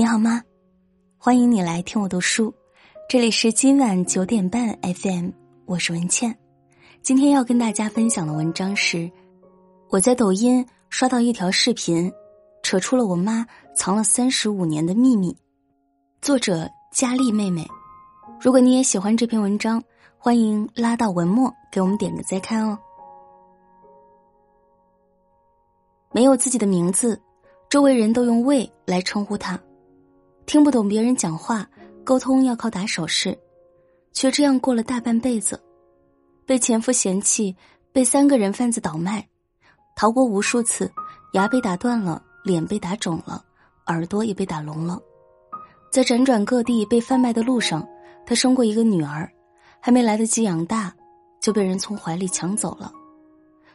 你好吗？欢迎你来听我读书，这里是今晚九点半 FM，我是文倩。今天要跟大家分享的文章是我在抖音刷到一条视频，扯出了我妈藏了三十五年的秘密。作者佳丽妹妹，如果你也喜欢这篇文章，欢迎拉到文末给我们点个再看哦。没有自己的名字，周围人都用“魏”来称呼他。听不懂别人讲话，沟通要靠打手势，却这样过了大半辈子。被前夫嫌弃，被三个人贩子倒卖，逃过无数次，牙被打断了，脸被打肿了，耳朵也被打聋了。在辗转各地被贩卖的路上，他生过一个女儿，还没来得及养大，就被人从怀里抢走了。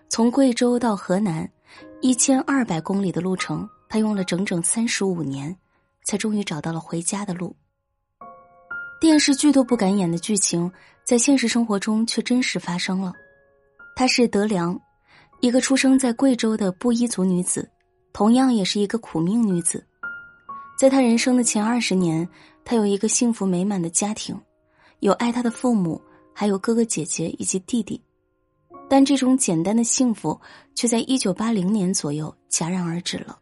从贵州到河南。一千二百公里的路程，他用了整整三十五年，才终于找到了回家的路。电视剧都不敢演的剧情，在现实生活中却真实发生了。她是德良，一个出生在贵州的布依族女子，同样也是一个苦命女子。在她人生的前二十年，她有一个幸福美满的家庭，有爱她的父母，还有哥哥姐姐以及弟弟。但这种简单的幸福，却在一九八零年左右戛然而止了。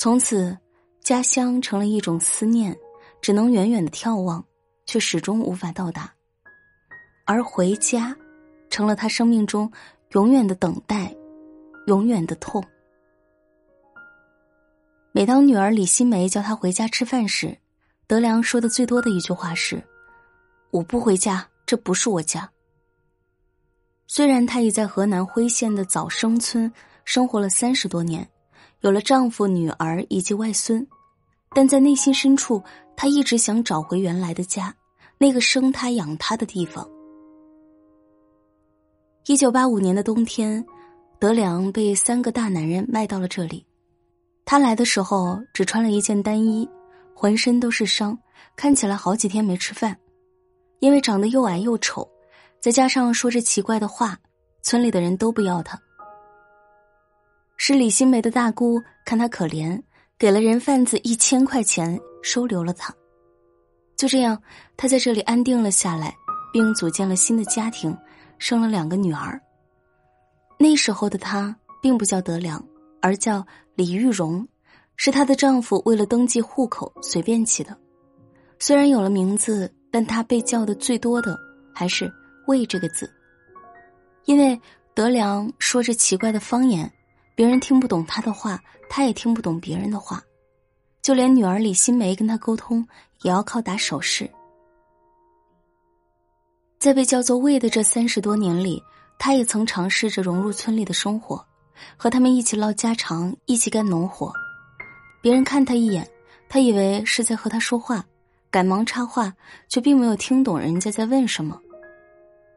从此，家乡成了一种思念，只能远远的眺望，却始终无法到达；而回家，成了他生命中永远的等待，永远的痛。每当女儿李新梅叫他回家吃饭时，德良说的最多的一句话是：“我不回家，这不是我家。”虽然他已在河南辉县的早生村生活了三十多年，有了丈夫、女儿以及外孙，但在内心深处，她一直想找回原来的家，那个生她养她的地方。一九八五年的冬天，德良被三个大男人卖到了这里。他来的时候只穿了一件单衣，浑身都是伤，看起来好几天没吃饭，因为长得又矮又丑。再加上说着奇怪的话，村里的人都不要他。是李新梅的大姑看她可怜，给了人贩子一千块钱收留了她。就这样，她在这里安定了下来，并组建了新的家庭，生了两个女儿。那时候的她并不叫德良，而叫李玉荣，是她的丈夫为了登记户口随便起的。虽然有了名字，但她被叫的最多的还是。魏这个字，因为德良说着奇怪的方言，别人听不懂他的话，他也听不懂别人的话，就连女儿李新梅跟他沟通，也要靠打手势。在被叫做魏的这三十多年里，他也曾尝试着融入村里的生活，和他们一起唠家常，一起干农活。别人看他一眼，他以为是在和他说话，赶忙插话，却并没有听懂人家在问什么。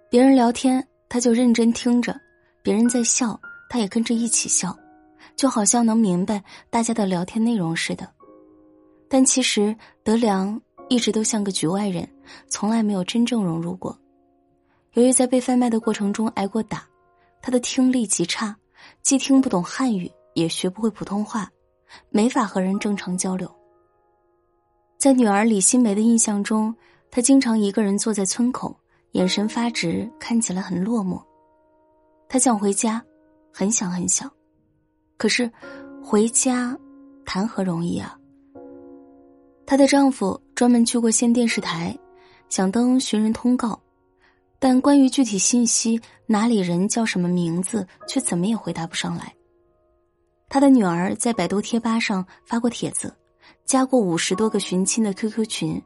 别人聊天，他就认真听着；别人在笑，他也跟着一起笑，就好像能明白大家的聊天内容似的。但其实德良一直都像个局外人，从来没有真正融入过。由于在被贩卖的过程中挨过打，他的听力极差，既听不懂汉语，也学不会普通话，没法和人正常交流。在女儿李新梅的印象中，他经常一个人坐在村口。眼神发直，看起来很落寞。他想回家，很想很想，可是回家谈何容易啊！她的丈夫专门去过县电视台，想登寻人通告，但关于具体信息，哪里人叫什么名字，却怎么也回答不上来。她的女儿在百度贴吧上发过帖子，加过五十多个寻亲的 QQ 群，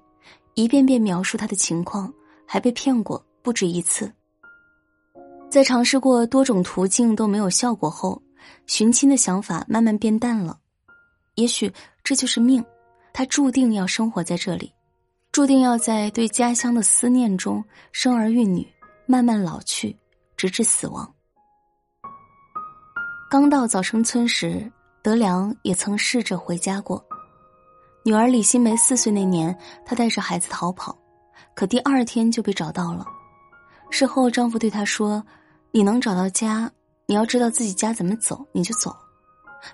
一遍遍描述她的情况。还被骗过不止一次，在尝试过多种途径都没有效果后，寻亲的想法慢慢变淡了。也许这就是命，他注定要生活在这里，注定要在对家乡的思念中生儿育女，慢慢老去，直至死亡。刚到早生村时，德良也曾试着回家过。女儿李新梅四岁那年，她带着孩子逃跑。可第二天就被找到了。事后，丈夫对她说：“你能找到家，你要知道自己家怎么走，你就走；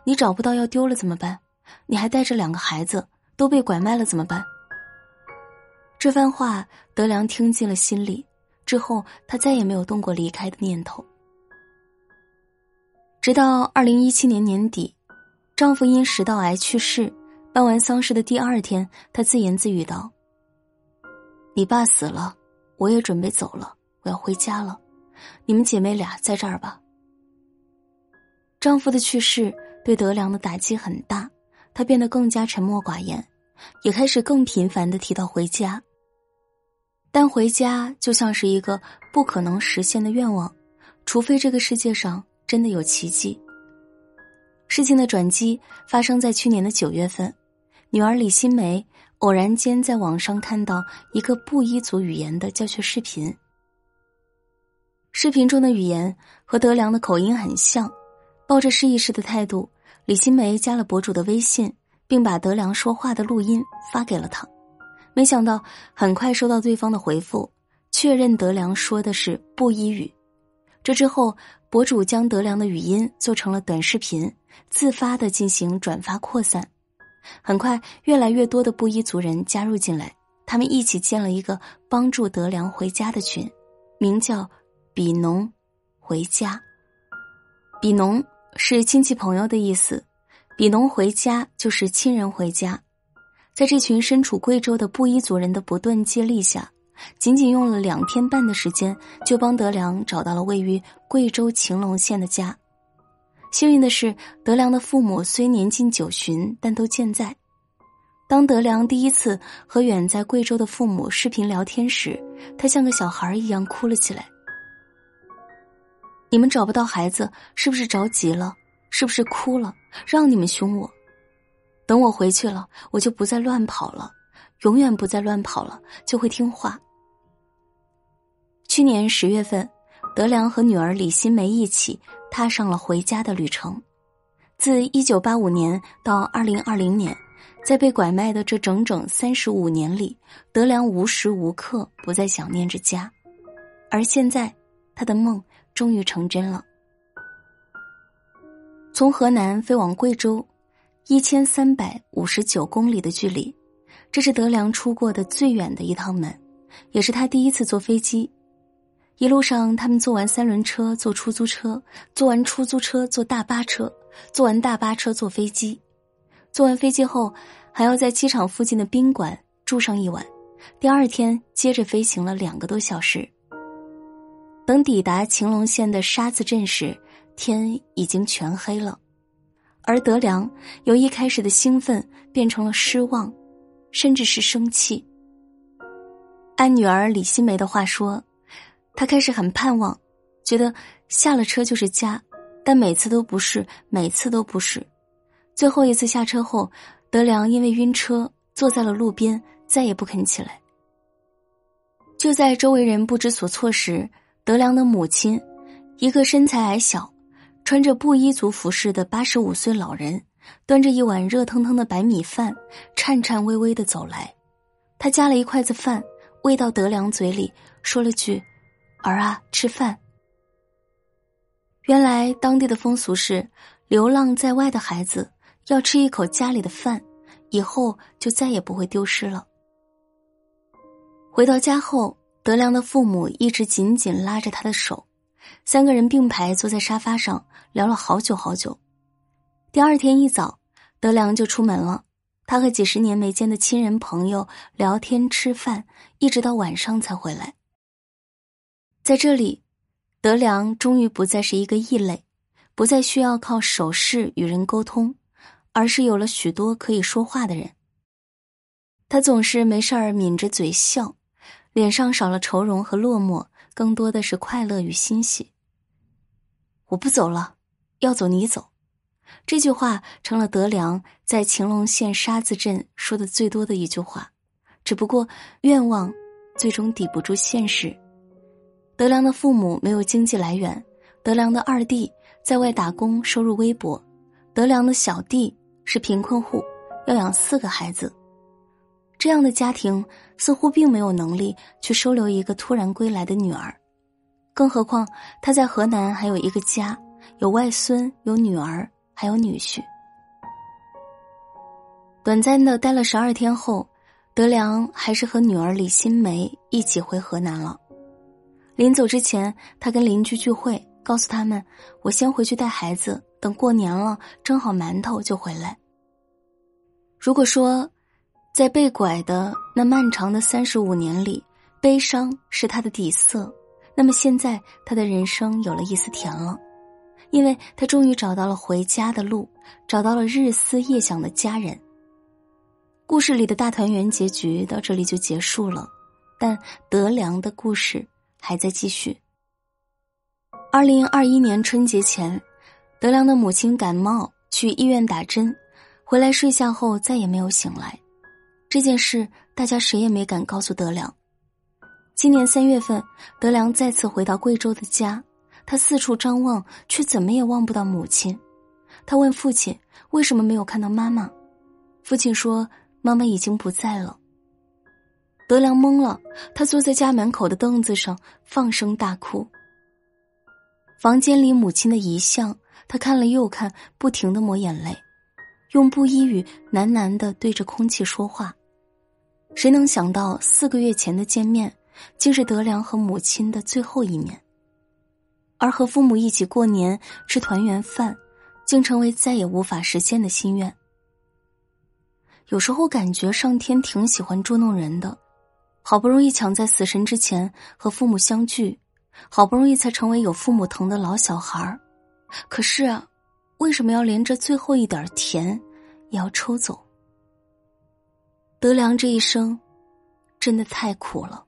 你找不到要丢了怎么办？你还带着两个孩子，都被拐卖了怎么办？”这番话德良听进了心里，之后他再也没有动过离开的念头。直到二零一七年年底，丈夫因食道癌去世，办完丧事的第二天，她自言自语道：“你爸死了，我也准备走了，我要回家了，你们姐妹俩在这儿吧。”丈夫的去世对德良的打击很大，她变得更加沉默寡言，也开始更频繁的提到回家。但回家就像是一个不可能实现的愿望，除非这个世界上。真的有奇迹。事情的转机发生在去年的九月份，女儿李新梅偶然间在网上看到一个布依族语言的教学视频。视频中的语言和德良的口音很像，抱着试一试的态度，李新梅加了博主的微信，并把德良说话的录音发给了他。没想到很快收到对方的回复，确认德良说的是布依语。这之后。博主将德良的语音做成了短视频，自发的进行转发扩散。很快，越来越多的布依族人加入进来，他们一起建了一个帮助德良回家的群，名叫“比农回家”。比农是亲戚朋友的意思，比农回家就是亲人回家。在这群身处贵州的布依族人的不断接力下。仅仅用了两天半的时间，就帮德良找到了位于贵州晴隆县的家。幸运的是，德良的父母虽年近九旬，但都健在。当德良第一次和远在贵州的父母视频聊天时，他像个小孩一样哭了起来。你们找不到孩子，是不是着急了？是不是哭了？让你们凶我？等我回去了，我就不再乱跑了。永远不再乱跑了，就会听话。去年十月份，德良和女儿李新梅一起踏上了回家的旅程。自一九八五年到二零二零年，在被拐卖的这整整三十五年里，德良无时无刻不在想念着家。而现在，他的梦终于成真了。从河南飞往贵州，一千三百五十九公里的距离。这是德良出过的最远的一趟门，也是他第一次坐飞机。一路上，他们坐完三轮车，坐出租车，坐完出租车，坐大巴车，坐完大巴车，坐飞机。坐完飞机后，还要在机场附近的宾馆住上一晚。第二天，接着飞行了两个多小时。等抵达晴隆县的沙子镇时，天已经全黑了，而德良由一开始的兴奋变成了失望。甚至是生气。按女儿李新梅的话说，她开始很盼望，觉得下了车就是家，但每次都不是，每次都不是。最后一次下车后，德良因为晕车坐在了路边，再也不肯起来。就在周围人不知所措时，德良的母亲，一个身材矮小、穿着布依族服饰的八十五岁老人。端着一碗热腾腾的白米饭，颤颤巍巍的走来。他夹了一筷子饭，喂到德良嘴里，说了句：“儿啊，吃饭。”原来当地的风俗是，流浪在外的孩子要吃一口家里的饭，以后就再也不会丢失了。回到家后，德良的父母一直紧紧拉着他的手，三个人并排坐在沙发上聊了好久好久。第二天一早，德良就出门了。他和几十年没见的亲人朋友聊天吃饭，一直到晚上才回来。在这里，德良终于不再是一个异类，不再需要靠手势与人沟通，而是有了许多可以说话的人。他总是没事儿抿着嘴笑，脸上少了愁容和落寞，更多的是快乐与欣喜。我不走了，要走你走。这句话成了德良在晴隆县沙子镇说的最多的一句话。只不过愿望最终抵不住现实。德良的父母没有经济来源，德良的二弟在外打工，收入微薄；德良的小弟是贫困户，要养四个孩子。这样的家庭似乎并没有能力去收留一个突然归来的女儿，更何况他在河南还有一个家，有外孙，有女儿。还有女婿。短暂的待了十二天后，德良还是和女儿李新梅一起回河南了。临走之前，他跟邻居聚会，告诉他们：“我先回去带孩子，等过年了蒸好馒头就回来。”如果说，在被拐的那漫长的三十五年里，悲伤是他的底色，那么现在他的人生有了一丝甜了，因为他终于找到了回家的路，找到了日思夜想的家人。故事里的大团圆结局到这里就结束了，但德良的故事。还在继续。二零二一年春节前，德良的母亲感冒去医院打针，回来睡下后再也没有醒来。这件事大家谁也没敢告诉德良。今年三月份，德良再次回到贵州的家，他四处张望，却怎么也望不到母亲。他问父亲：“为什么没有看到妈妈？”父亲说：“妈妈已经不在了。”德良懵了，他坐在家门口的凳子上放声大哭。房间里母亲的遗像，他看了又看，不停的抹眼泪，用布依语喃喃的对着空气说话。谁能想到四个月前的见面，竟是德良和母亲的最后一面，而和父母一起过年吃团圆饭，竟成为再也无法实现的心愿。有时候感觉上天挺喜欢捉弄人的。好不容易抢在死神之前和父母相聚，好不容易才成为有父母疼的老小孩儿，可是啊，为什么要连这最后一点甜也要抽走？德良这一生真的太苦了。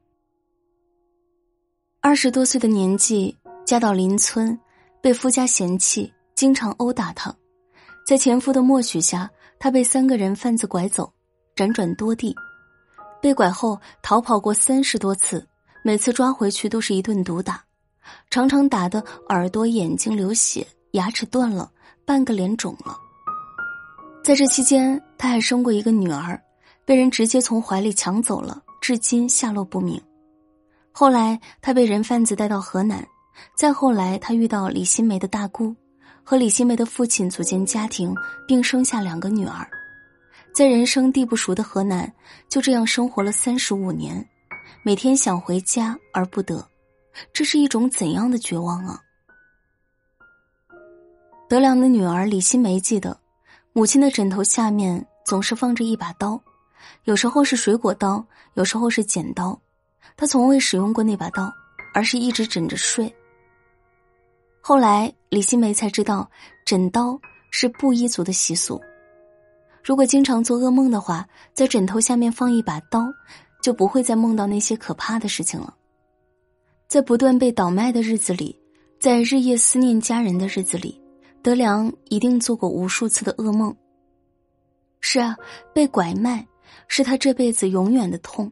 二十多岁的年纪嫁到邻村，被夫家嫌弃，经常殴打他，在前夫的默许下，他被三个人贩子拐走，辗转多地。被拐后逃跑过三十多次，每次抓回去都是一顿毒打，常常打的耳朵、眼睛流血，牙齿断了，半个脸肿了。在这期间，他还生过一个女儿，被人直接从怀里抢走了，至今下落不明。后来他被人贩子带到河南，再后来他遇到李新梅的大姑，和李新梅的父亲组建家庭，并生下两个女儿。在人生地不熟的河南，就这样生活了三十五年，每天想回家而不得，这是一种怎样的绝望啊！德良的女儿李新梅记得，母亲的枕头下面总是放着一把刀，有时候是水果刀，有时候是剪刀，他从未使用过那把刀，而是一直枕着睡。后来李新梅才知道，枕刀是布依族的习俗。如果经常做噩梦的话，在枕头下面放一把刀，就不会再梦到那些可怕的事情了。在不断被倒卖的日子里，在日夜思念家人的日子里，德良一定做过无数次的噩梦。是啊，被拐卖是他这辈子永远的痛，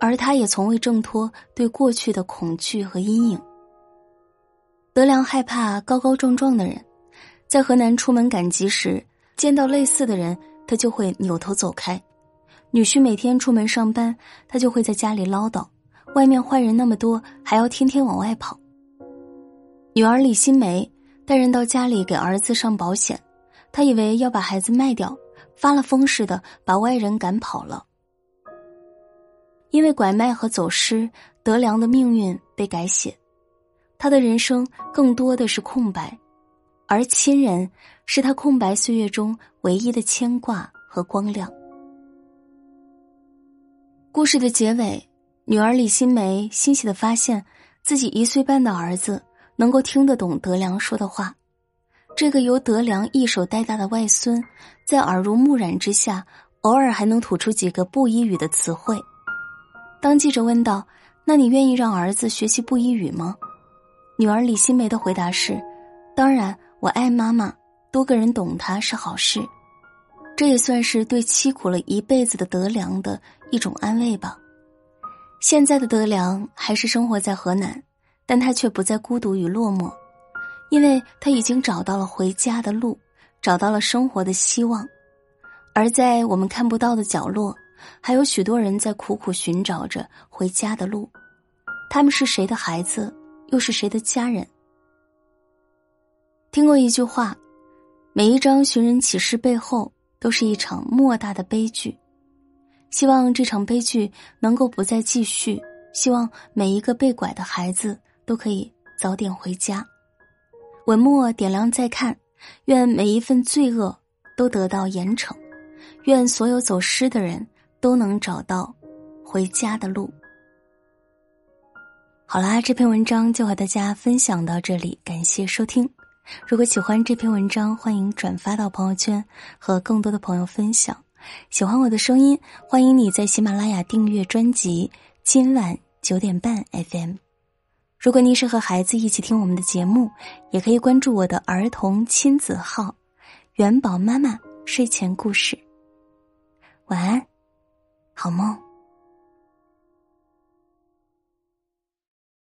而他也从未挣脱对过去的恐惧和阴影。德良害怕高高壮壮的人，在河南出门赶集时见到类似的人。他就会扭头走开，女婿每天出门上班，他就会在家里唠叨，外面坏人那么多，还要天天往外跑。女儿李新梅带人到家里给儿子上保险，他以为要把孩子卖掉，发了疯似的把外人赶跑了。因为拐卖和走失，德良的命运被改写，他的人生更多的是空白。而亲人是他空白岁月中唯一的牵挂和光亮。故事的结尾，女儿李新梅欣喜的发现自己一岁半的儿子能够听得懂德良说的话。这个由德良一手带大的外孙，在耳濡目染之下，偶尔还能吐出几个布依语的词汇。当记者问道：“那你愿意让儿子学习布依语吗？”女儿李新梅的回答是：“当然。”我爱妈妈，多个人懂她是好事，这也算是对凄苦了一辈子的德良的一种安慰吧。现在的德良还是生活在河南，但他却不再孤独与落寞，因为他已经找到了回家的路，找到了生活的希望。而在我们看不到的角落，还有许多人在苦苦寻找着回家的路。他们是谁的孩子，又是谁的家人？听过一句话，每一张寻人启事背后都是一场莫大的悲剧。希望这场悲剧能够不再继续。希望每一个被拐的孩子都可以早点回家。文末点亮再看，愿每一份罪恶都得到严惩，愿所有走失的人都能找到回家的路。好啦，这篇文章就和大家分享到这里，感谢收听。如果喜欢这篇文章，欢迎转发到朋友圈和更多的朋友分享。喜欢我的声音，欢迎你在喜马拉雅订阅专辑。今晚九点半 FM。如果您是和孩子一起听我们的节目，也可以关注我的儿童亲子号“元宝妈妈睡前故事”。晚安，好梦。